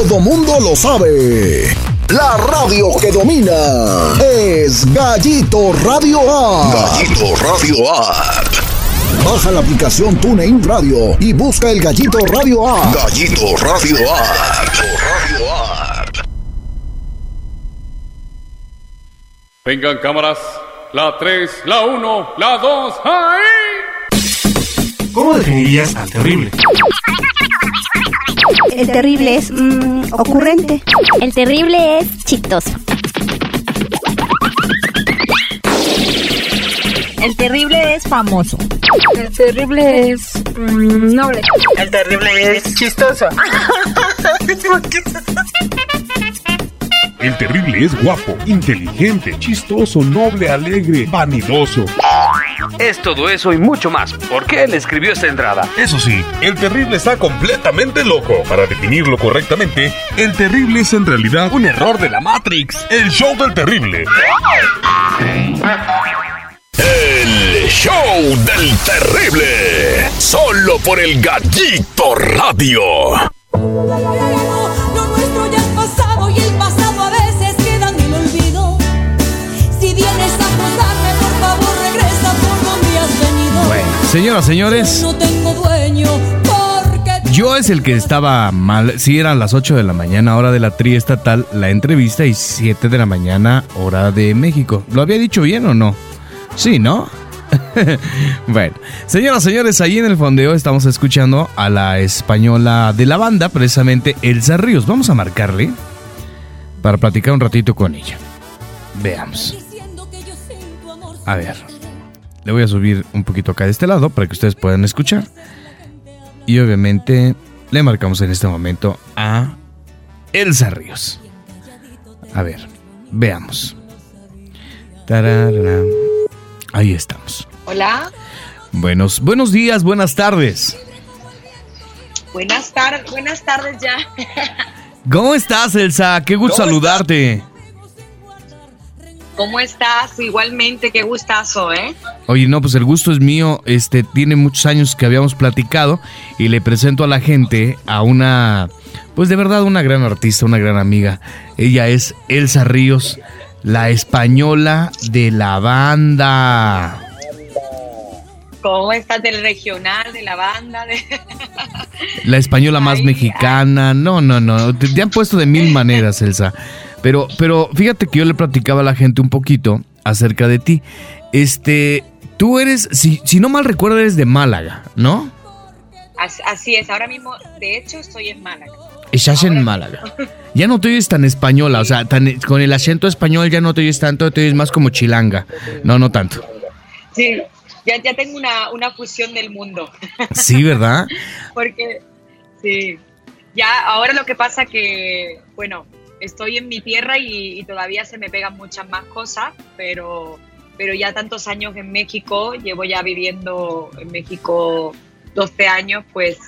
Todo mundo lo sabe. La radio que domina es Gallito Radio App. Gallito Radio App. Baja la aplicación TuneIn Radio y busca el Gallito Radio App. Gallito Radio App. Radio App. Vengan cámaras. La 3, la 1, la 2, ¡ahí! ¿Cómo definirías al terrible? El terrible es mm, ocurrente. El terrible es chistoso. El terrible es famoso. El terrible es mm, noble. El terrible es chistoso. El terrible es guapo, inteligente, chistoso, noble, alegre, vanidoso. Es todo eso y mucho más. ¿Por qué él escribió esta entrada? Eso sí, el terrible está completamente loco. Para definirlo correctamente, el terrible es en realidad un error de la Matrix. El show del terrible. El show del terrible. Solo por el Gallito Radio. Señoras, señores. No tengo dueño porque Yo es el que estaba mal. Si eran las 8 de la mañana, hora de la tri estatal, la entrevista, y 7 de la mañana, hora de México. ¿Lo había dicho bien o no? Sí, ¿no? bueno, señoras, señores, ahí en el fondeo estamos escuchando a la española de la banda, precisamente Elsa Ríos. Vamos a marcarle para platicar un ratito con ella. Veamos. A ver, le voy a subir un poquito acá de este lado para que ustedes puedan escuchar. Y obviamente le marcamos en este momento a Elsa Ríos. A ver, veamos. Tararara. Ahí estamos. Hola, Buenos, buenos días, buenas tardes. buenas tardes, buenas tardes ya. ¿Cómo estás, Elsa? Qué gusto saludarte. ¿Cómo estás? Igualmente, qué gustazo, ¿eh? Oye, no, pues el gusto es mío. Este tiene muchos años que habíamos platicado y le presento a la gente a una, pues de verdad, una gran artista, una gran amiga. Ella es Elsa Ríos, la española de la banda. ¿Cómo estás del regional, de la banda? De... La española más mexicana. No, no, no. Te, te han puesto de mil maneras, Elsa. Pero, pero fíjate que yo le platicaba a la gente un poquito acerca de ti. Este, tú eres, si, si no mal recuerdo, eres de Málaga, ¿no? As- Así es, ahora mismo, de hecho, estoy en Málaga. Estás en Málaga. Ya no te oyes tan española, o sea, tan- con el acento español ya no te oyes tanto, te oyes más como chilanga. No, no tanto. Sí, ya, ya tengo una, una fusión del mundo. Sí, ¿verdad? Porque, sí, ya ahora lo que pasa que, bueno, estoy en mi tierra y, todavía se me pegan muchas más cosas, pero, pero ya tantos años en México, llevo ya viviendo en México 12 años, pues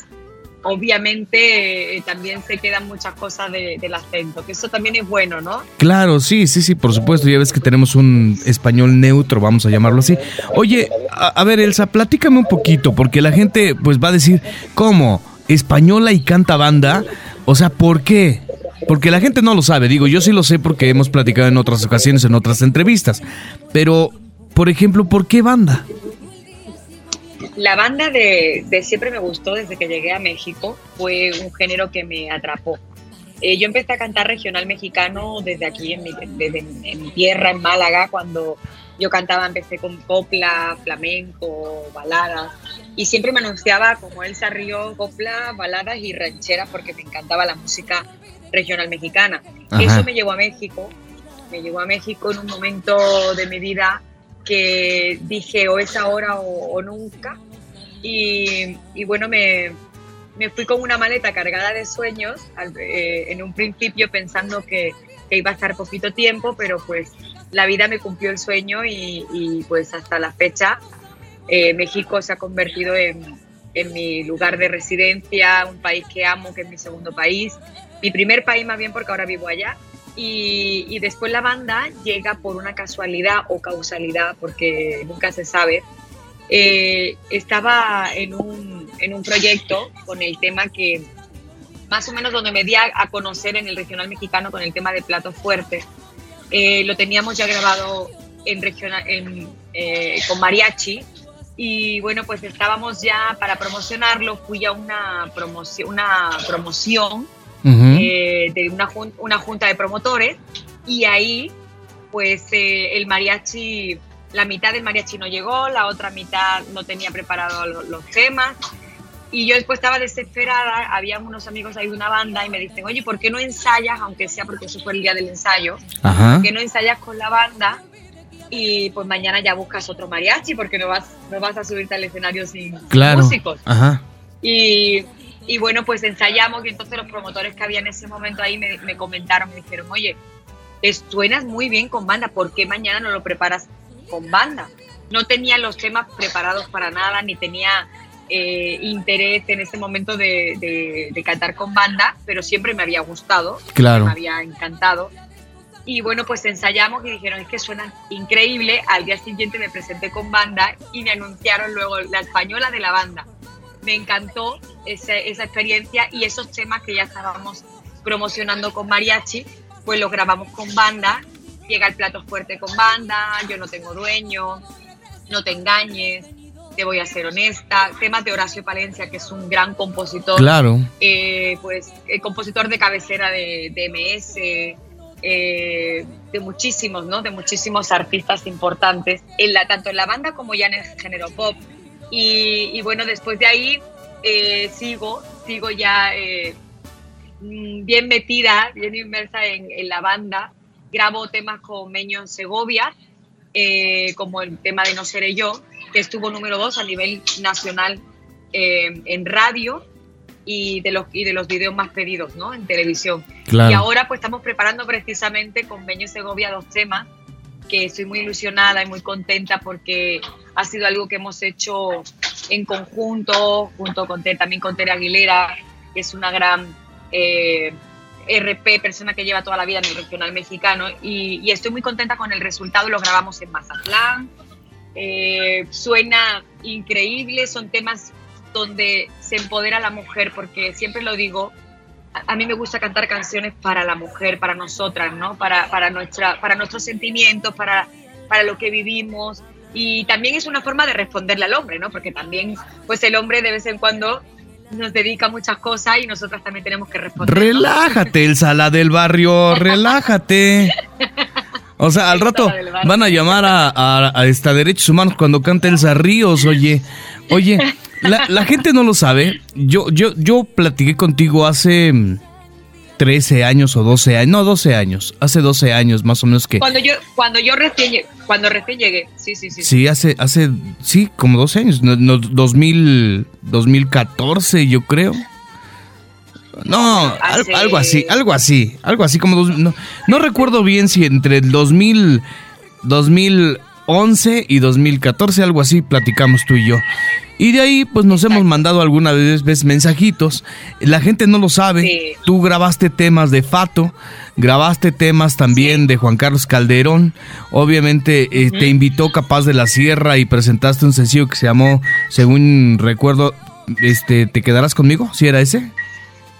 obviamente eh, también se quedan muchas cosas de- del acento, que eso también es bueno, ¿no? Claro, sí, sí, sí, por supuesto. Ya ves que tenemos un español neutro, vamos a llamarlo así. Oye, a, a ver, Elsa, platícame un poquito, porque la gente pues va a decir, ¿cómo? ¿Española y canta banda? O sea, ¿por qué? Porque la gente no lo sabe, digo, yo sí lo sé porque hemos platicado en otras ocasiones, en otras entrevistas. Pero, por ejemplo, ¿por qué banda? La banda de, de siempre me gustó desde que llegué a México, fue un género que me atrapó. Eh, yo empecé a cantar regional mexicano desde aquí, en mi, desde en- en mi tierra, en Málaga, cuando yo cantaba, empecé con copla, flamenco, baladas, y siempre me anunciaba como Elsa Río, copla, baladas y rancheras porque me encantaba la música regional mexicana. Ajá. Eso me llevó a México, me llevó a México en un momento de mi vida que dije o es ahora o, o nunca. Y, y bueno, me, me fui con una maleta cargada de sueños, al- eh, en un principio pensando que, que iba a estar poquito tiempo, pero pues la vida me cumplió el sueño y, y, pues hasta la fecha eh, México se ha convertido en, en mi lugar de residencia, un país que amo, que es mi segundo país, mi primer país más bien porque ahora vivo allá. Y, y después la banda llega por una casualidad o causalidad, porque nunca se sabe. Eh, estaba en un, en un proyecto con el tema que, más o menos donde me di a, a conocer en el regional mexicano con el tema de platos fuertes. Eh, lo teníamos ya grabado en regional, en, eh, con mariachi y bueno, pues estábamos ya para promocionarlo, fui a una una promoción eh, de una, jun- una junta de promotores y ahí pues eh, el mariachi, la mitad del mariachi no llegó, la otra mitad no tenía preparado lo- los temas y yo después estaba desesperada, había unos amigos ahí de una banda y me dicen, oye, ¿por qué no ensayas, aunque sea porque eso fue el día del ensayo, Ajá. ¿por qué no ensayas con la banda? Y pues mañana ya buscas otro mariachi porque no vas, no vas a subirte al escenario sin, sin Claro. músicos. Ajá. Y, y bueno, pues ensayamos y entonces los promotores que había en ese momento ahí me, me comentaron, me dijeron, oye, suenas muy bien con banda, ¿por qué mañana no lo preparas con banda? No tenía los temas preparados para nada, ni tenía eh, interés en ese momento de, de- de cantar con banda, pero siempre me había gustado, Claro. me había encantado. Y bueno, pues ensayamos y dijeron, es que suena increíble. Al día siguiente me presenté con banda y me anunciaron luego la española de la banda. Me encantó esa, esa experiencia y esos temas que ya estábamos promocionando con mariachi, pues los grabamos con banda. Llega el plato fuerte con banda, yo no tengo dueño, no te engañes, te voy a ser honesta. Temas de Horacio Palencia, que es un gran compositor Claro. eh, pues el compositor de cabecera de, de MS, eh, de muchísimos, ¿no? De muchísimos artistas importantes, en la, tanto en la banda como ya en el género pop. Y, y bueno, después de ahí eh, sigo, sigo ya eh, mm, bien metida, bien inmersa en, en la banda. Grabo temas con Meño en Segovia, eh, como el tema de No Seré Yo, que estuvo número dos a nivel nacional en radio y de los y de los videos más pedidos ¿no? en televisión. Claro. Y ahora pues estamos preparando precisamente con Beño Segovia dos temas que estoy muy ilusionada y muy contenta porque ha sido algo que hemos hecho en conjunto, junto con también con Tere Aguilera, que es una gran eh, RP, persona que lleva toda la vida en el regional mexicano, y, estoy muy contenta con el resultado, lo grabamos en Mazatlán, eh, suena increíble, son temas donde se empodera la mujer, porque siempre lo digo, a, mí me gusta cantar canciones para la mujer, para nosotras, ¿no? Para, para, nuestra, para nuestros sentimientos, para, para lo que vivimos. Y también es una forma de responderle al hombre, ¿no? Porque también, pues el hombre de vez en cuando nos dedica muchas cosas y nosotras también tenemos que responder. Relájate, el sala del barrio, relájate. O sea, al rato van a llamar a, a, a esta Derechos Humanos cuando cante Elsa Ríos, oye. Oye, la, la gente no lo sabe. Yo, yo, yo platiqué contigo hace mm, 13 años o 12 años. No, 12 años. Hace 12 años más o menos que... Cuando yo, cuando yo recién, lle- cuando recién llegué, sí, sí, sí. Sí, hace, hace, sí, como 12 años. No, no, 2000, 2014, yo creo. No, Hace- algo así, algo así, algo así como dos- no, no recuerdo bien si entre el 2000, 2011 y 2014, algo así, platicamos tú y yo. Y de ahí, pues nos hemos mandado veces veces mensajitos. La gente no lo sabe. Tú grabaste temas de Fato, grabaste temas también de Juan Carlos Calderón. Obviamente eh, te invitó Capaz de la Sierra y presentaste un sencillo que se llamó, según recuerdo, este, ¿te quedarás conmigo? ¿Sí era ese?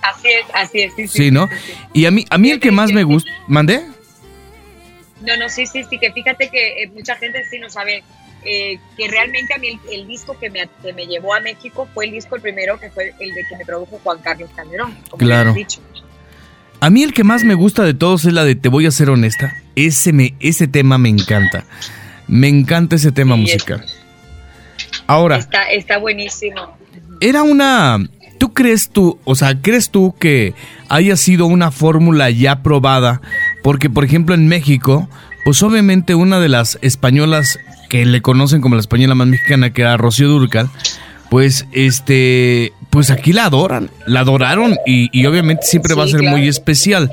Así es, así es, sí, sí. Sí, ¿no? Y a mí, a mí el que más me gusta, ¿mandé? No, no, sí, sí, sí, que fíjate que eh, mucha gente sí no sabe eh, que realmente a mí el, el disco que me, que me llevó a México fue el disco el primero, que fue el de que me produjo Juan Carlos Calderón, como Claro. dicho. A mí el que más me gusta de todos es la de Te voy a ser honesta. Ese, me, ese tema me encanta. Me encanta ese tema musical. Ahora, Está, está buenísimo. era una... ¿Tú crees tú, o sea, crees tú que haya sido una fórmula ya probada? Porque, por ejemplo, en México, pues obviamente una de las españolas que le conocen como la española más mexicana, que era Rocío Durcal, pues este, pues aquí la adoran, la adoraron y, y obviamente siempre va a ser claro. muy especial.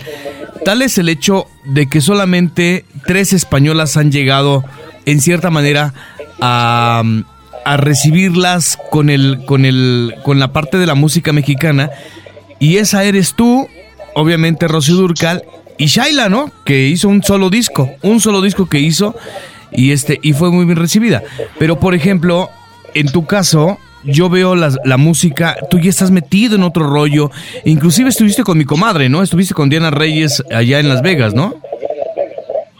Tal es el hecho de que solamente tres españolas han llegado, en cierta manera, a, a recibirlas con el, con el, con la parte de la música mexicana. Y esa eres tú, obviamente Rocío Durcal y Shaila, ¿no? Que hizo un solo disco, un solo disco que hizo y este y fue muy bien recibida. Pero por ejemplo, en tu caso, yo veo la, la, música, tú ya estás metido en otro rollo. Inclusive estuviste con mi comadre, ¿no? Estuviste con Diana Reyes allá en Las Vegas, ¿no?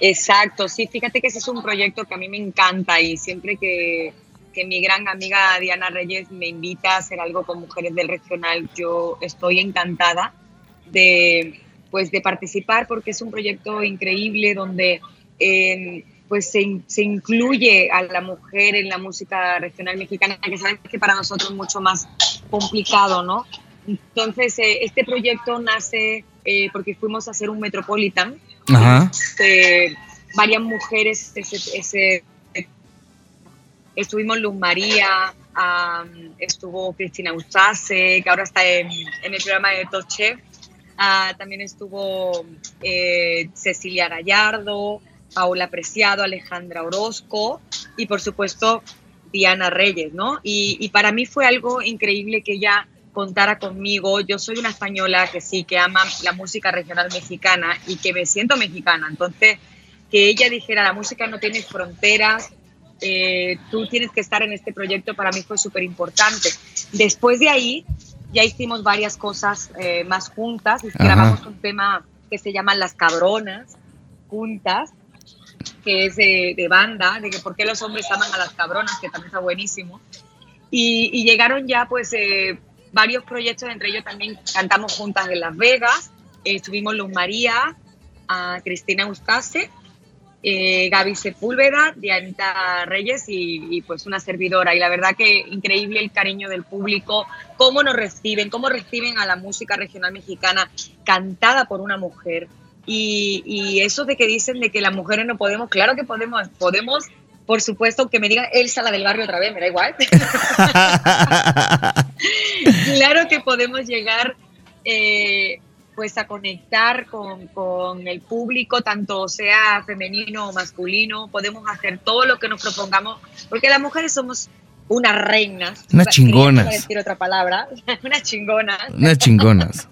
Exacto, sí, fíjate que ese es un proyecto que a mí me encanta y siempre que, que mi gran amiga Diana Reyes me invita a hacer algo con mujeres del regional, yo estoy encantada de, pues, de participar porque es un proyecto increíble donde eh, pues se, se, incluye a la mujer en la música regional mexicana, que sabes que para nosotros es mucho más complicado, ¿no? Entonces, eh, este proyecto nace eh, porque fuimos a hacer un Metropolitan. Ajá. Este, varias mujeres, ese, ese, estuvimos Luz María, um, estuvo Cristina Ustase, que ahora está en, en el programa de Top Chef. Uh, también estuvo eh, Cecilia Gallardo, Paula Preciado, Alejandra Orozco y por supuesto Diana Reyes, ¿no? Y, y, para mí fue algo increíble que ella contara conmigo. Yo soy una española que sí, que ama la música regional mexicana y que me siento mexicana. Entonces, que ella dijera, la música no tiene fronteras, eh, tú tienes que estar en este proyecto, para mí fue súper importante. Después de ahí, ya hicimos varias cosas eh, más juntas, grabamos un tema que se llama Las Cabronas, juntas, que es de, de, banda, de que por qué los hombres aman a las cabronas, que también está buenísimo. Y, y llegaron ya pues eh, varios proyectos, entre ellos también cantamos juntas en Las Vegas, eh, estuvimos Luz María, a Cristina Eustace, eh, Gaby Sepúlveda, Dianita Reyes y, y, pues una servidora. Y la verdad que increíble el cariño del público, cómo nos reciben, cómo reciben a la música regional mexicana cantada por una mujer. Y, y, eso de que dicen de que las mujeres no podemos, claro que podemos, podemos, por supuesto, que me digan Elsa la del barrio otra vez, me da igual. claro que podemos llegar eh, pues a conectar con, con, el público, tanto sea femenino o masculino, podemos hacer todo lo que nos propongamos, porque las mujeres somos unas reinas. Unas chingonas. decir otra palabra, unas chingonas. Unas chingonas.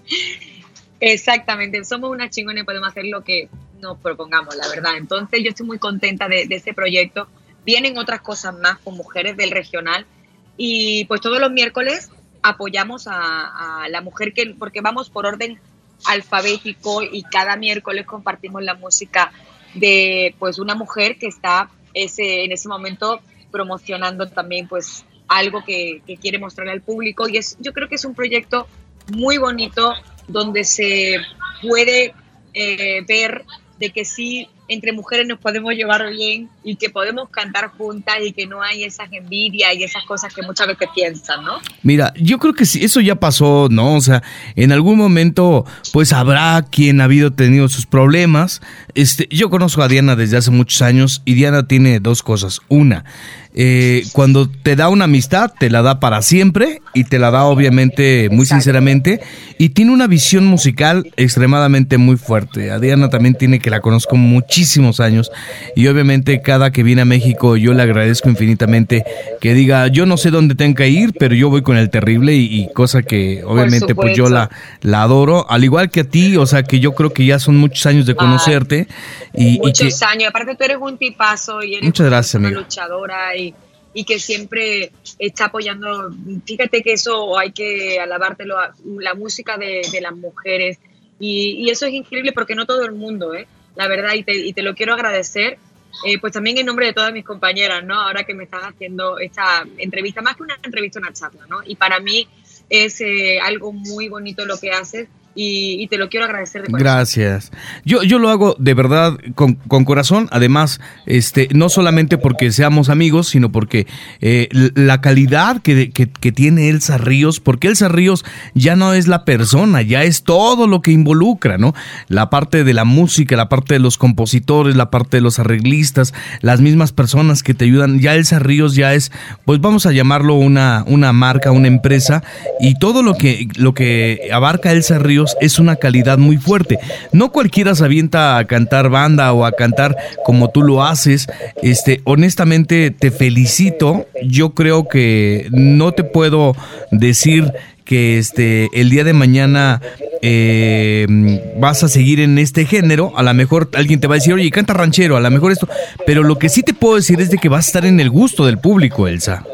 Exactamente, somos unas chingones y podemos hacer lo que nos propongamos, la verdad. Entonces yo estoy muy contenta de, de este proyecto. Vienen otras cosas más con mujeres del regional y pues todos los miércoles apoyamos a, a la mujer que, porque vamos por orden alfabético y cada miércoles compartimos la música de pues una mujer que está ese, en ese momento promocionando también pues algo que, que quiere mostrar al público. Y es, yo creo que es un proyecto muy bonito donde se puede eh, ver de que sí, entre mujeres nos podemos llevar bien y que podemos cantar juntas y que no hay esas envidias y esas cosas que muchas veces piensan, ¿no? Mira, yo creo que sí, eso ya pasó, ¿no? O sea, en algún momento, pues habrá quien ha habido tenido sus problemas. Este, yo conozco a Diana desde hace muchos años y Diana tiene dos cosas. Una, eh, cuando te da una amistad, te la da para siempre y te la da obviamente muy Exacto. sinceramente y tiene una visión musical extremadamente muy fuerte. A Diana también tiene que la conozco muchísimos años y obviamente cada que viene a México yo le agradezco infinitamente que diga yo no sé dónde tengo que ir, pero yo voy con el terrible y, y cosa que obviamente pues yo la, la adoro, al igual que a ti, o sea que yo creo que ya son muchos años de conocerte. Ay, y, muchos y que, años, aparte tú eres un tipazo y eres muchas gracias, una amiga. luchadora y y que siempre está apoyando. Fíjate que eso hay que alabártelo, la música de, de las mujeres. Y, y, eso es increíble porque no todo el mundo, ¿eh? la verdad, y te, y te lo quiero agradecer. Eh, pues también en nombre de todas mis compañeras, ¿no? Ahora que me estás haciendo esta entrevista, más que una entrevista, una charla, ¿no? Y para mí es eh, algo muy bonito lo que haces y, te lo quiero agradecer de corazón. Gracias. Yo, yo lo hago de verdad con, con, corazón, además, este, no solamente porque seamos amigos, sino porque eh, la calidad que, que, que, tiene Elsa Ríos, porque Elsa Ríos ya no es la persona, ya es todo lo que involucra, ¿no? La parte de la música, la parte de los compositores, la parte de los arreglistas, las mismas personas que te ayudan, ya Elsa Ríos ya es, pues vamos a llamarlo una, una marca, una empresa, y todo lo que, lo que abarca Elsa Ríos es una calidad muy fuerte. No cualquiera se avienta a cantar banda o a cantar como tú lo haces. Este, honestamente te felicito. Yo creo que no te puedo decir que este el día de mañana eh, vas a seguir en este género, a lo mejor alguien te va a decir, oye, canta ranchero, a lo mejor esto, pero lo que sí te puedo decir es de que vas a estar en el gusto del público, Elsa.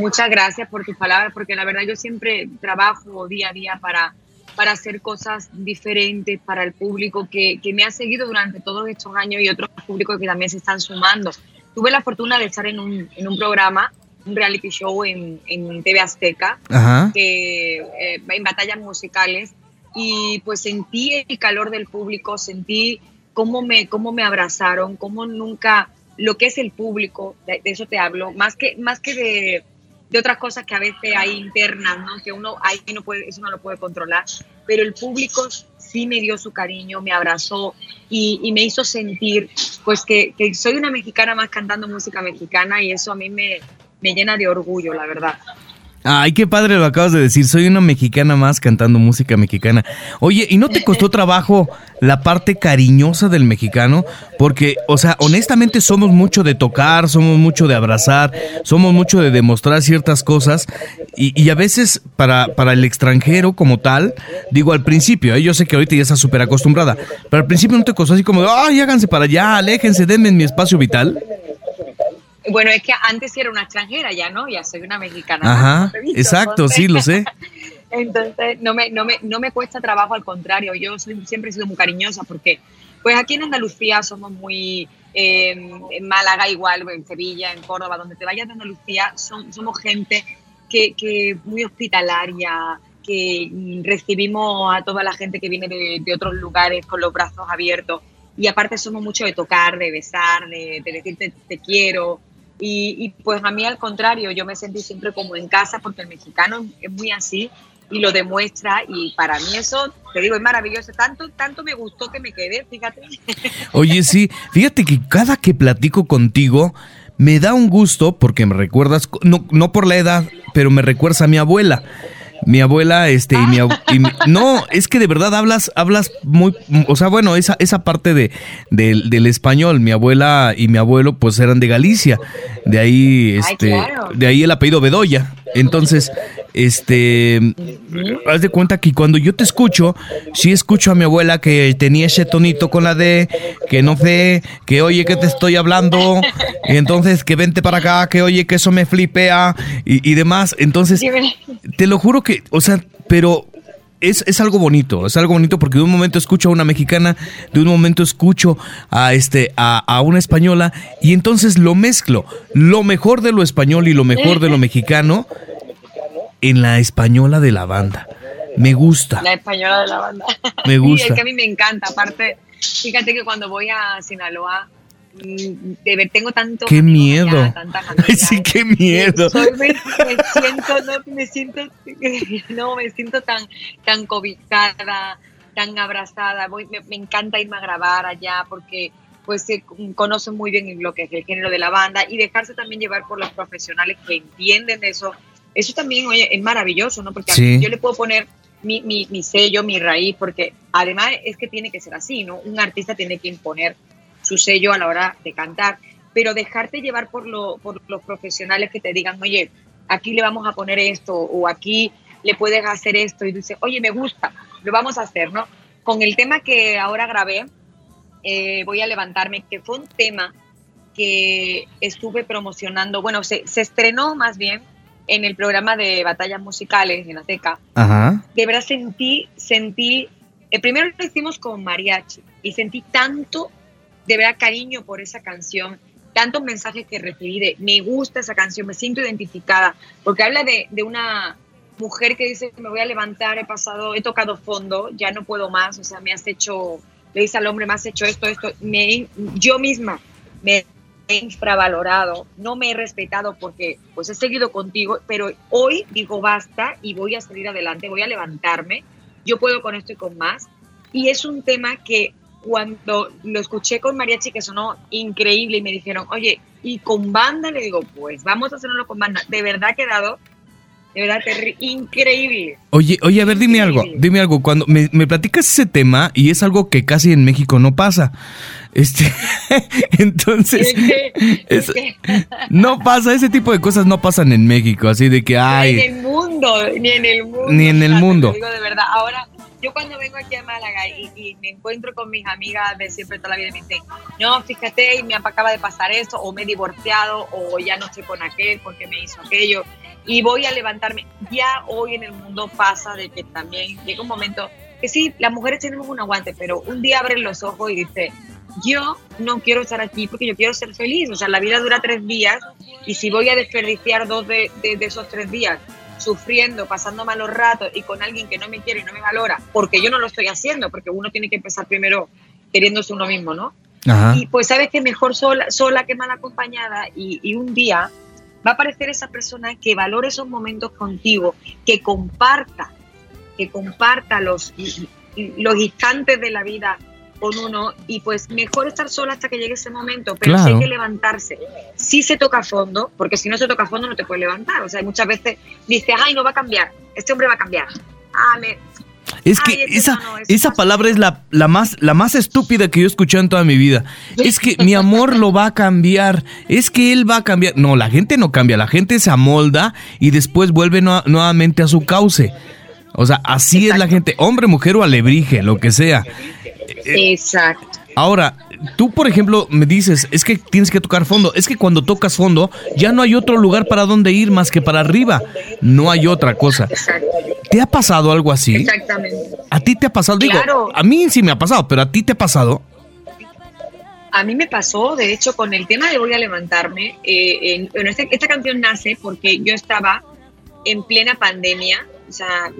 Muchas gracias por tus palabras, porque la verdad yo siempre trabajo día a día para, para hacer cosas diferentes para el público que, que me ha seguido durante todos estos años y otros públicos que también se están sumando. Tuve la fortuna de estar en un, en un programa, un reality show en, en TV Azteca, Ajá. que, eh, en batallas musicales, y pues sentí el calor del público, sentí cómo me, cómo me abrazaron, cómo nunca, lo que es el público, de, de eso te hablo, más que, más que de, de otras cosas que a veces hay internas, ¿no? Que uno ahí no puede, eso no lo puede controlar, pero el público sí me dio su cariño, me abrazó y, y me hizo sentir pues que, que, soy una mexicana más cantando música mexicana y eso a mí me, me llena de orgullo, la verdad. Ay, qué padre lo acabas de decir. Soy una mexicana más cantando música mexicana. Oye, ¿y no te costó trabajo la parte cariñosa del mexicano? Porque, o sea, honestamente somos mucho de tocar, somos mucho de abrazar, somos mucho de demostrar ciertas cosas. Y, y a veces para, para el extranjero como tal, digo al principio, ¿eh? yo sé que ahorita ya estás súper acostumbrada, pero al principio no te costó así como, ay, háganse para allá, aléjense, denme mi espacio vital. Bueno, es que antes era una extranjera, ya no, ya soy una mexicana. Ajá, ¿no? exacto, entonces, sí, lo sé. Entonces, no me, no, me, no me cuesta trabajo, al contrario, yo soy, siempre he sido muy cariñosa porque, pues aquí en Andalucía somos muy, eh, en Málaga igual, en Sevilla, en Córdoba, donde te vayas de Andalucía, son, somos gente que, que muy hospitalaria, que recibimos a toda la gente que viene de, de otros lugares con los brazos abiertos y aparte somos mucho de tocar, de besar, de, de decirte te quiero. Y, y, pues a mí al contrario, yo me sentí siempre como en casa porque el mexicano es muy así y lo demuestra y para mí eso, te digo, es maravilloso. Tanto, tanto me gustó que me quedé, fíjate. Oye, sí, fíjate que cada que platico contigo me da un gusto porque me recuerdas, no, no por la edad, pero me recuerdas a mi abuela mi abuela este y mi, y mi, no es que de verdad hablas hablas muy o sea bueno esa esa parte de, de, del español mi abuela y mi abuelo pues eran de Galicia de ahí este Ay, claro. de ahí el apellido Bedoya entonces este haz de cuenta que cuando yo te escucho sí escucho a mi abuela que tenía ese tonito con la D que no sé que oye que te estoy hablando y entonces que vente para acá que oye que eso me flipea y, y demás. Entonces te lo juro que o sea, pero es, es, algo bonito, es algo bonito porque de un momento escucho a una mexicana, de un momento escucho a este a, a, una española y entonces lo mezclo, lo mejor de lo español y lo mejor de lo mexicano en la española de la banda. Me gusta. La española de la banda. Me gusta. Sí, es que a mí me encanta, aparte, fíjate que cuando voy a Sinaloa de ver, tengo tanto qué miedo allá, sí qué miedo Soy, me, me, siento no me siento no me siento tan tan cobijada tan abrazada Voy, me, me, encanta irme a grabar allá porque pues se conocen muy bien lo que es el género de la banda y dejarse también llevar por los profesionales que entienden eso eso también oye es maravilloso no porque sí. yo le puedo poner mi, mi, mi sello mi raíz porque además es que tiene que ser así no un artista tiene que imponer su sello a la hora de cantar, pero dejarte llevar por, lo, por los profesionales que te digan, oye, aquí le vamos a poner esto o aquí le puedes hacer esto y dices, oye, me gusta, lo vamos a hacer, ¿no? Con el tema que ahora grabé, eh, voy a levantarme, que fue un tema que estuve promocionando, bueno, se, se estrenó más bien en el programa de batallas musicales en Azteca. Ajá. De verdad sentí, sentí, el primero lo hicimos con mariachi y sentí tanto de verdad cariño por esa canción, tantos mensajes que recibí de me gusta esa canción, me siento identificada, porque habla de, de, una mujer que dice me voy a levantar, he pasado, he tocado fondo, ya no puedo más, o sea, me has hecho, le dice al hombre, me has hecho esto, esto, me, yo misma me infravalorado, no me he respetado porque pues he seguido contigo, pero hoy digo basta y voy a salir adelante, voy a levantarme, yo puedo con esto y con más. Y es un tema que cuando lo escuché con mariachi que sonó increíble y me dijeron, oye, ¿y con banda? Le digo, pues vamos a hacerlo con banda. De verdad ha quedado, de verdad, increíble. Oye, oye, a ver, dime increíble. algo, dime algo. Cuando me, me, platicas ese tema, y es algo que casi en México no pasa, este, entonces, ¿Es que, es, es que... no pasa, ese tipo de cosas no pasan en México, así de que hay... Ni en el mundo, ni en el mundo. Ni en el mundo. Digo de verdad, ahora yo cuando vengo aquí a Málaga y, me encuentro con mis amigas de siempre toda la vida me dicen, no, fíjate, me acaba de pasar esto, o me he divorciado, o ya no estoy con aquel porque me hizo aquello. y voy a levantarme. Ya hoy en el mundo pasa de que también llega un momento que sí, las mujeres tenemos un aguante, pero un día abren los ojos y dice, yo no quiero estar aquí porque yo quiero ser feliz. O sea, la vida dura tres días y si voy a desperdiciar dos de esos tres días sufriendo, pasando malos ratos y con alguien que no me quiere y no me valora, porque yo no lo estoy haciendo, porque uno tiene que empezar primero queriéndose uno mismo, ¿no? Ajá. Y pues sabes que mejor sola, sola que mal acompañada y, y un día va a aparecer esa persona que valore esos momentos contigo, que comparta, que comparta los, los instantes de la vida con uno y pues mejor estar sola hasta que llegue ese momento, pero sí Claro. hay que levantarse. Si se toca a fondo, porque si no se toca a fondo no te puedes levantar. O sea, muchas veces dices, ay, no va a cambiar, este hombre va a cambiar. Ah, me, Es que Ay, es que esa, no, no, esa palabra es la, la, más, la más estúpida que yo he escuchado en toda mi vida. Es que mi amor lo va a cambiar. Es que él va a cambiar. No, la gente no cambia. La gente se amolda y después vuelve nua- nuevamente a su cauce. O sea, así es la gente. Hombre, mujer o alebrije, lo que sea. Exacto. Ahora, tú, por ejemplo, me dices, es que tienes que tocar fondo. Es que cuando tocas fondo, ya no hay otro lugar para donde ir más que para arriba. No hay otra cosa. Exacto. ¿Te ha pasado algo así? Exactamente. ¿A ti te ha pasado? Digo, Claro. a mí sí me ha pasado, pero ¿a ti te ha pasado? A mí me pasó, de hecho, con el tema de Voy a levantarme, eh, en- bueno, este- esta canción nace porque yo estaba en plena pandemia, o sea,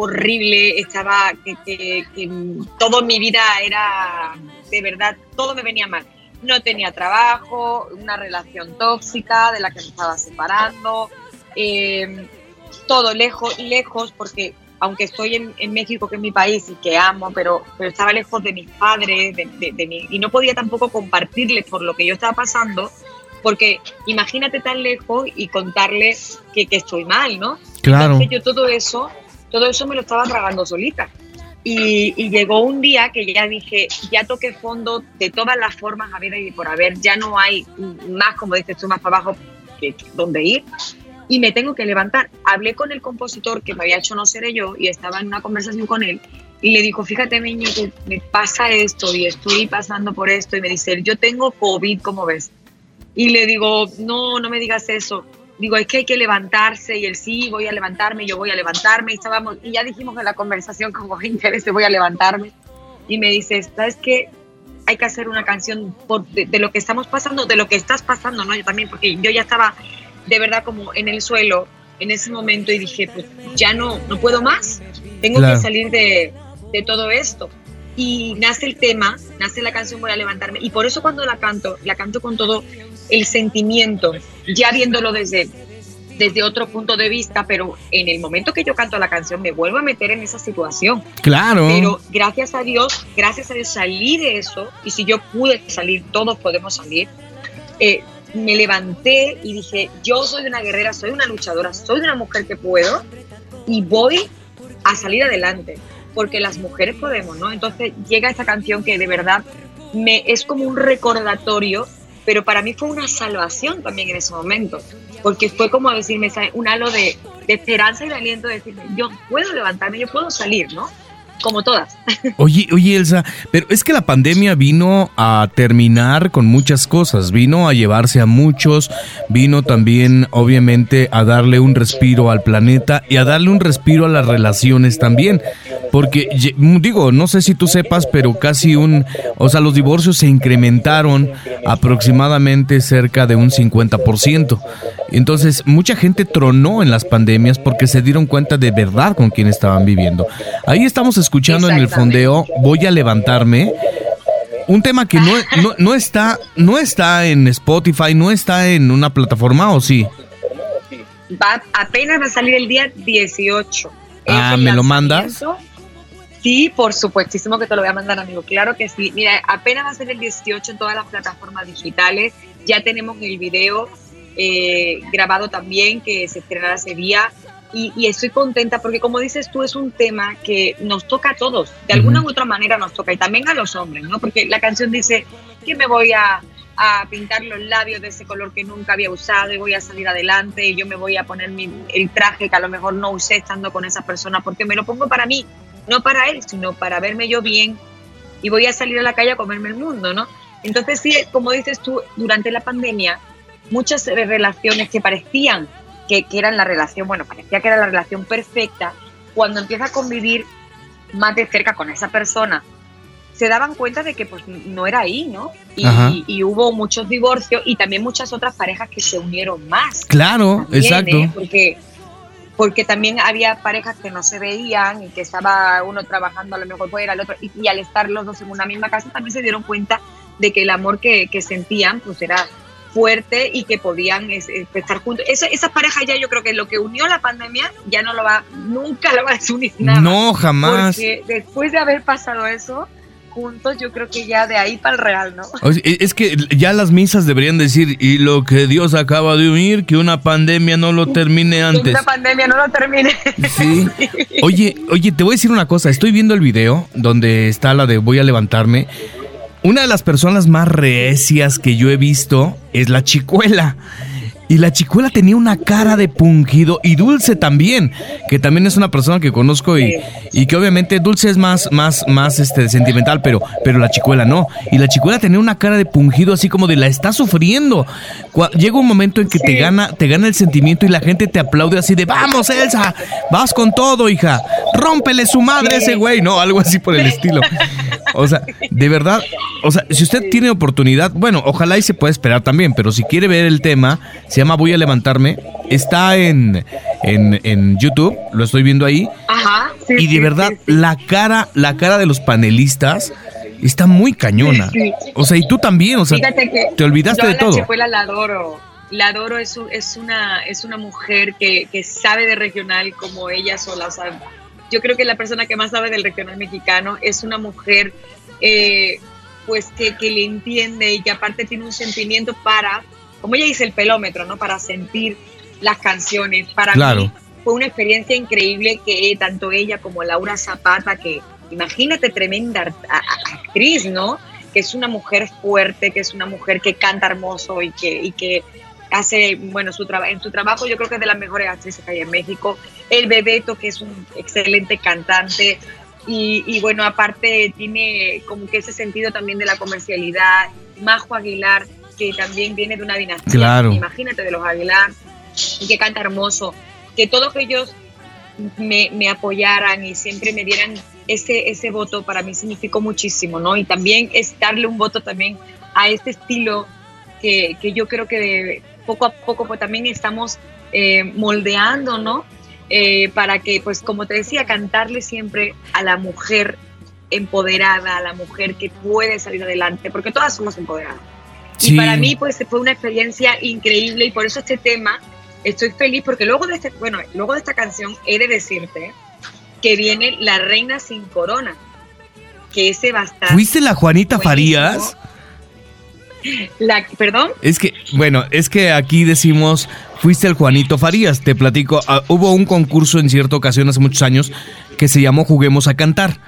horrible, estaba, que, que, que toda mi vida era, de verdad, todo me venía mal. No tenía trabajo, una relación tóxica de la que me estaba separando, eh, todo lejos, lejos, porque aunque estoy en, en México, que es mi país y que amo, pero, pero estaba lejos de mis padres de, de- de mi- y no podía tampoco compartirles por lo que yo estaba pasando, porque imagínate tan lejos y contarles que, que estoy mal, ¿no? Claro. Entonces yo todo eso, todo eso me lo estaba tragando solita. Y, llegó un día que ya dije, ya toqué fondo de todas las formas ver y por haber, ya no hay más, como dices tú, más para abajo que donde ir y me tengo que levantar. Hablé con el compositor que me había hecho No Seré Yo y estaba en una conversación con él y le dijo, fíjate, niño, que me pasa esto y estoy pasando por esto y me dice, yo tengo COVID, ¿cómo ves? Y le digo, no, no me digas eso. Digo, es que hay que levantarse y él sí, voy a levantarme, yo voy a levantarme. Y, estábamos, y ya dijimos en la conversación como 20 veces, voy a levantarme. Y me dice, ¿sabes qué? Hay que hacer una canción por- de, de lo que estamos pasando, de lo que estás pasando, ¿no? Yo también, porque yo ya estaba de verdad como en el suelo en ese momento y dije, pues ya no, no puedo más. Tengo Claro. que salir de, de todo esto. Y nace el tema, nace la canción Voy a levantarme. Y por eso cuando la canto, la canto con todo el sentimiento, ya viéndolo desde, desde otro punto de vista, pero en el momento que yo canto la canción me vuelvo a meter en esa situación. Claro. Pero gracias a Dios, gracias a Dios salí de eso. Y si yo pude salir, todos podemos salir. Eh, me levanté y dije, yo soy una guerrera, soy una luchadora, soy una mujer que puedo y voy a salir adelante, porque las mujeres podemos, ¿no? Entonces llega esta canción que de verdad me es como un recordatorio, pero para mí fue una salvación también en ese momento, porque fue como decirme un halo de, de esperanza y de aliento, de decirme, yo puedo levantarme, yo puedo salir, ¿no? Como todas. Oye, oye, Elsa, pero es que la pandemia vino a terminar con muchas cosas, vino a llevarse a muchos, vino también, obviamente, a darle un respiro al planeta y a darle un respiro a las relaciones también. Porque, digo, no sé si tú sepas, pero casi un, o sea, los divorcios se incrementaron aproximadamente cerca de un 50%. Entonces, mucha gente tronó en las pandemias porque se dieron cuenta de verdad con quién estaban viviendo. Ahí estamos escuchando en el fondeo Voy a levantarme. Un tema que no, no, no está, no está en Spotify, no está en una plataforma, ¿o sí? Va, apenas va a salir el día 18. Ah, ¿me lo mandas? Sí, por supuestísimo que te lo voy a mandar, amigo. Claro que sí. Mira, apenas va a ser el 18 en todas las plataformas digitales. Ya tenemos el video eh, grabado también que se estrenará ese día. Y, y estoy contenta porque, como dices tú, es un tema que nos toca a todos. De alguna u otra manera nos toca. Y también a los hombres, ¿no? Porque la canción dice que me voy a, a pintar los labios de ese color que nunca había usado y voy a salir adelante y yo me voy a poner mi- el traje que a lo mejor no usé estando con esa persona porque me lo pongo para mí, no para él, sino para verme yo bien y voy a salir a la calle a comerme el mundo, ¿no? Entonces sí, como dices tú, durante la pandemia, muchas relaciones que parecían que, que eran la relación, bueno, parecía que era la relación perfecta, cuando empieza a convivir más de cerca con esa persona, se daban cuenta de que pues no era ahí, ¿no? Y, Ajá. y hubo muchos divorcios y también muchas otras parejas que se unieron más. Claro, También, exacto. ¿eh? Porque, porque también había parejas que no se veían y que estaba uno trabajando a lo mejor fuera, el otro, y, y al estar los dos en una misma casa también se dieron cuenta de que el amor que, que sentían pues era fuerte y que podían es- es- estar juntos. Esa, esas parejas ya yo creo que lo que unió la pandemia ya no lo va, nunca lo va a desunir nada. No, jamás. Porque después de haber pasado eso, juntos, yo creo que ya de ahí para el real, ¿no? Es que ya las misas deberían decir, y lo que Dios acaba de unir, que una pandemia no lo termine Que antes. una pandemia no lo termine. Sí. Oye, oye, te voy a decir una cosa. Estoy viendo el video donde está la de voy a levantarme. Una de las personas más recias que yo he visto es la chicuela. Y la chicuela tenía una cara de pungido y Dulce también, que también es una persona que conozco y, y que obviamente Dulce es más, más, más este, sentimental, pero, pero la chicuela no. Y la chicuela tenía una cara de pungido así como de la está sufriendo. Llega un momento en que te gana, te gana el sentimiento y la gente te aplaude así de vamos Elsa, vas con todo hija, rómpele su madre ese güey, no, algo así por el estilo. O sea, de verdad, o sea, si usted tiene oportunidad, bueno, ojalá y se pueda esperar también, pero si quiere ver el tema, se llama Voy a levantarme, está en, en, en YouTube, lo estoy viendo ahí, Ajá. sí, y de sí, verdad, sí, la cara, la cara de los panelistas está muy cañona. O sea, y tú también, o sea, Fíjate que te olvidaste yo a de todo. La adoro. La adoro, es, es, una, es una mujer que, que sabe de regional como ella sola. O sea, yo creo que la persona que más sabe del regional mexicano es una mujer eh, pues que, que le entiende y que aparte tiene un sentimiento para, como ella dice, el pelómetro, ¿no? Para sentir las canciones. Para Claro. mí fue una experiencia increíble que tanto ella como Laura Zapata, que imagínate tremenda actriz, ¿no? Que es una mujer fuerte, que es una mujer que canta hermoso y que, y que hace, bueno, su en su trabajo yo creo que es de las mejores actrices que hay en México. El Bebeto, que es un excelente cantante. Y, y bueno, aparte tiene como que ese sentido también de la comercialidad. Majo Aguilar, que también viene de una dinastía, Claro. imagínate, de los Aguilar, y que canta hermoso. Que todos ellos me, me apoyaran y siempre me dieran ese, ese voto para mí significó muchísimo, ¿no? Y también es darle un voto también a este estilo que, que yo creo que poco a poco pues también estamos eh, moldeando, ¿no? Eh, para que, pues como te decía, cantarle siempre a la mujer empoderada, a la mujer que puede salir adelante, porque todas somos empoderadas. Sí. Y para mí, pues fue una experiencia increíble y por eso este tema estoy feliz porque luego de este, bueno, luego de esta canción he de decirte que viene La Reina sin Corona, que ese estar. ¿Fuiste la Juanita. Farías? La, perdón. Es que, bueno, es que aquí decimos, fuiste el Juanito Farías, te platico, ah, hubo un concurso en cierta ocasión hace muchos años que se llamó Juguemos a Cantar.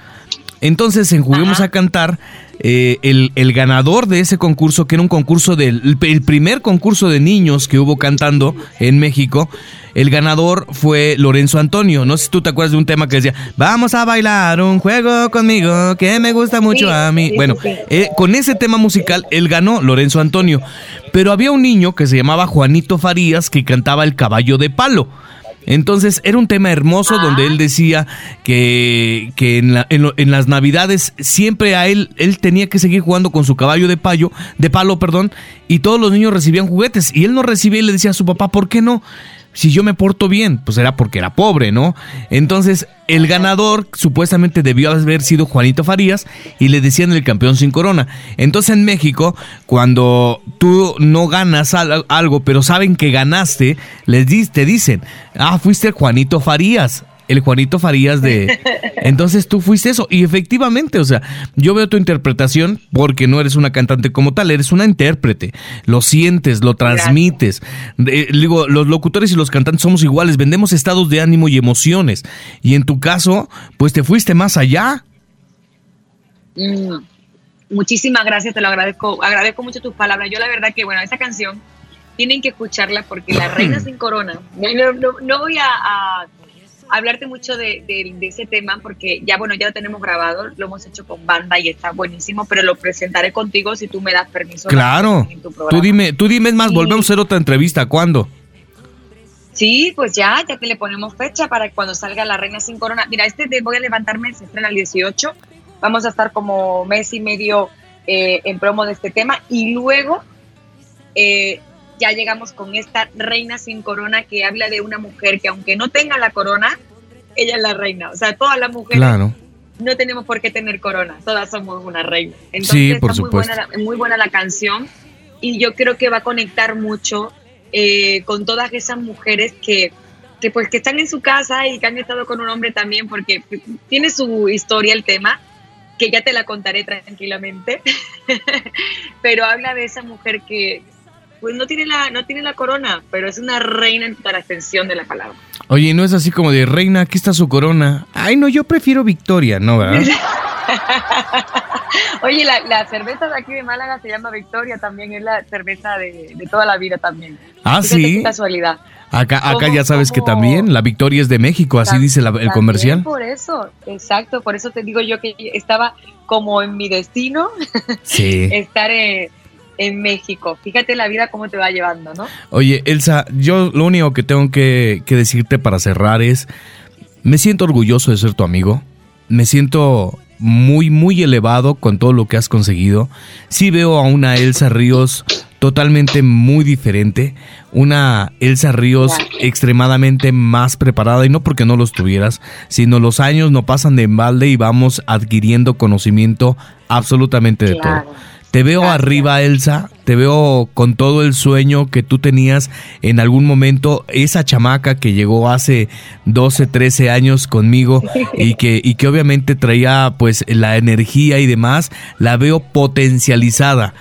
Entonces, en Juguemos a Cantar, eh, el, el ganador de ese concurso, que era un concurso del el, primer concurso de niños que hubo cantando en México, el ganador fue Lorenzo Antonio. No sé si tú te acuerdas de un tema que decía, vamos a bailar un juego conmigo que me gusta mucho Sí, a mí. sí, bueno, sí. eh, con ese tema musical, él ganó, Lorenzo Antonio. Pero había un niño que se llamaba Juanito Farías que cantaba El caballo de palo. Entonces era un tema hermoso donde él decía que, que en, la- en lo- en las navidades siempre a él, él tenía que seguir jugando con su caballo de payo, de palo, perdón, y todos los niños recibían juguetes y él no recibía y le decía a su papá, ¿por qué no? Si yo me porto bien, pues era porque era pobre, ¿no? Entonces, el ganador supuestamente debió haber sido Juanito Farías y le decían el campeón sin corona. Entonces, en México, cuando tú no ganas al- algo, pero saben que ganaste, les te dicen, ah, fuiste Juanito Farías. El Juanito Farías de... Entonces tú fuiste eso. Y efectivamente, o sea, yo veo tu interpretación porque no eres una cantante como tal, eres una intérprete. Lo sientes, lo transmites. Eh, digo, los locutores y los cantantes somos iguales, vendemos estados de ánimo y emociones. Y en tu caso, pues te fuiste más allá. Mm, muchísimas gracias, te lo agradezco. Agradezco mucho tus palabras. Yo la verdad que, bueno, esa canción tienen que escucharla porque La Reina sin Corona, no, no- no- no voy a, a hablarte mucho de, de- de ese tema porque ya, bueno, ya lo tenemos grabado, lo hemos hecho con banda y está buenísimo, pero lo presentaré contigo si tú me das permiso. Claro. en tu. Tú dime, tú dime es más, volvemos a hacer otra entrevista. ¿Cuándo? Sí, pues ya, ya te le ponemos fecha para cuando salga La Reina sin Corona. Mira, este de Voy a levantarme se estrena el 18. Vamos a estar como mes y medio eh, en promo de este tema y luego eh, ya llegamos con esta Reina sin Corona que habla de una mujer que aunque no tenga la corona, ella es la reina. O sea, todas las mujeres no tenemos por qué tener corona, todas somos una reina. Entonces sí, por está supuesto. Muy, buena, muy buena la canción y yo creo que va a conectar mucho eh, con todas esas mujeres que, que, pues, que están en su casa y que han estado con un hombre también, porque tiene su historia el tema, que ya te la contaré tranquilamente, pero habla de esa mujer que pues no tiene, la, no tiene la corona, pero es una reina en toda la extensión de la palabra. Oye, no es así como de reina, aquí está su corona. Ay, no, yo prefiero Victoria, ¿no, verdad? Oye, la, la, cerveza de aquí de Málaga se llama Victoria, también es la cerveza de, de toda la vida también. Ah, Fíjate sí. Qué casualidad. Acá, acá ¿Cómo, ya sabes que también la Victoria es de México, así dice la- el comercial. Por eso, exacto, por eso te digo yo que estaba como en mi destino Sí. estar en, en México. Fíjate la vida cómo te va llevando, ¿no? Oye, Elsa, yo lo único que tengo que, que decirte para cerrar es, me siento orgulloso de ser tu amigo, me siento muy, muy elevado con todo lo que has conseguido. Sí veo a una Elsa Ríos totalmente muy diferente, una Elsa Ríos extremadamente más preparada y no porque no los tuvieras, sino los años no pasan de embalde y vamos adquiriendo conocimiento absolutamente de Claro. todo. Te veo arriba, Elsa. Te veo con todo el sueño que tú tenías en algún momento. Esa chamaca que llegó hace 12, 13 años conmigo y que, y que obviamente traía pues la energía y demás, la veo potencializada.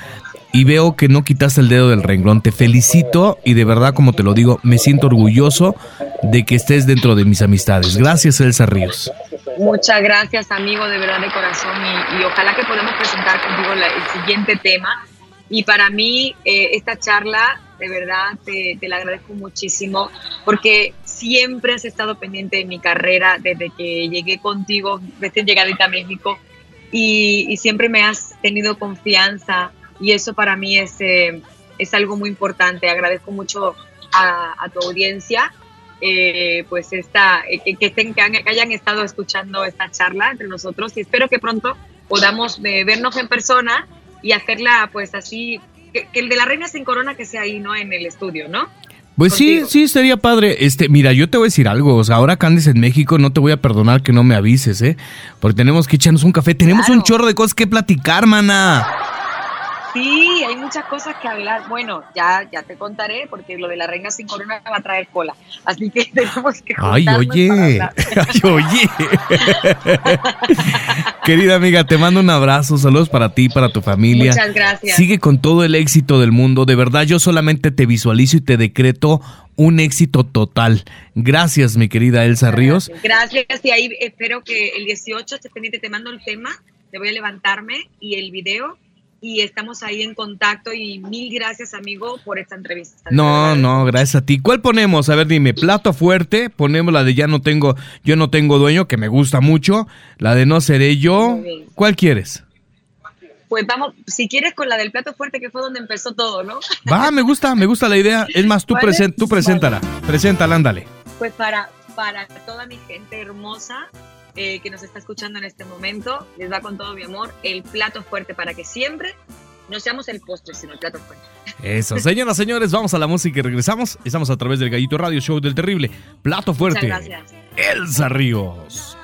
Y veo que no quitaste el dedo del renglón. Te felicito y de verdad, como te lo digo, me siento orgulloso de que estés dentro de mis amistades. Gracias, Elsa Ríos. Muchas gracias, amigo, de verdad, de corazón. Y, ojalá que podamos presentar contigo el siguiente tema. Y para mí, eh, esta charla, de verdad, te, te la agradezco muchísimo, porque siempre has estado pendiente de mi carrera desde que llegué contigo, recién llegadita a México, y, siempre me has tenido confianza. Y eso para mí es, eh, es algo muy importante. Agradezco mucho a tu audiencia eh, pues esta, eh, que, que estén, que, han- que hayan estado escuchando esta charla entre nosotros y espero que pronto podamos eh, vernos en persona y hacerla pues así, que, que el de la reina sin corona que sea ahí, ¿no? En el estudio, ¿no? Pues sí, sí, sería padre. Este, mira, yo te voy a decir algo. O sea, ahora que andes en México, no te voy a perdonar que no me avises, ¿eh? Porque tenemos que echarnos un café. Tenemos un chorro de cosas que platicar, mana. Sí, hay muchas cosas que hablar. Bueno, ya, ya te contaré porque lo de la reina sin corona va a traer cola. Así que tenemos que Ay, oye. Ay, oye. Querida amiga, te mando un abrazo. Saludos para ti, para tu familia. Muchas gracias. Sigue con todo el éxito del mundo. De verdad, yo solamente te visualizo y te decreto un éxito total. Gracias, mi querida Elsa Ríos. Gracias y ahí espero que el 18 estés pendiente, te mando el tema, te voy a levantarme y el video y estamos ahí en contacto y mil gracias amigo por esta entrevista. No, no, gracias a ti. ¿Cuál ponemos? A ver, dime, plato fuerte, ponemos la de ya no tengo, yo no tengo dueño, que me gusta mucho, la de no seré yo. ¿Cuál quieres? Pues vamos, si quieres con la del plato fuerte que fue donde empezó todo, ¿no? Va, me gusta, me gusta la idea. Es más, tú, ¿Vale? presen- tú preséntala, preséntala, ándale. Pues para, para toda mi gente hermosa eh, que nos está escuchando en este momento, les va con todo mi amor el plato fuerte para que siempre no seamos el postre, sino el plato fuerte. Eso, señoras, señores, vamos a la música y regresamos. Estamos a través del Gallito Radio Show del Terrible. Plato fuerte. Muchas gracias. Elsa Ríos.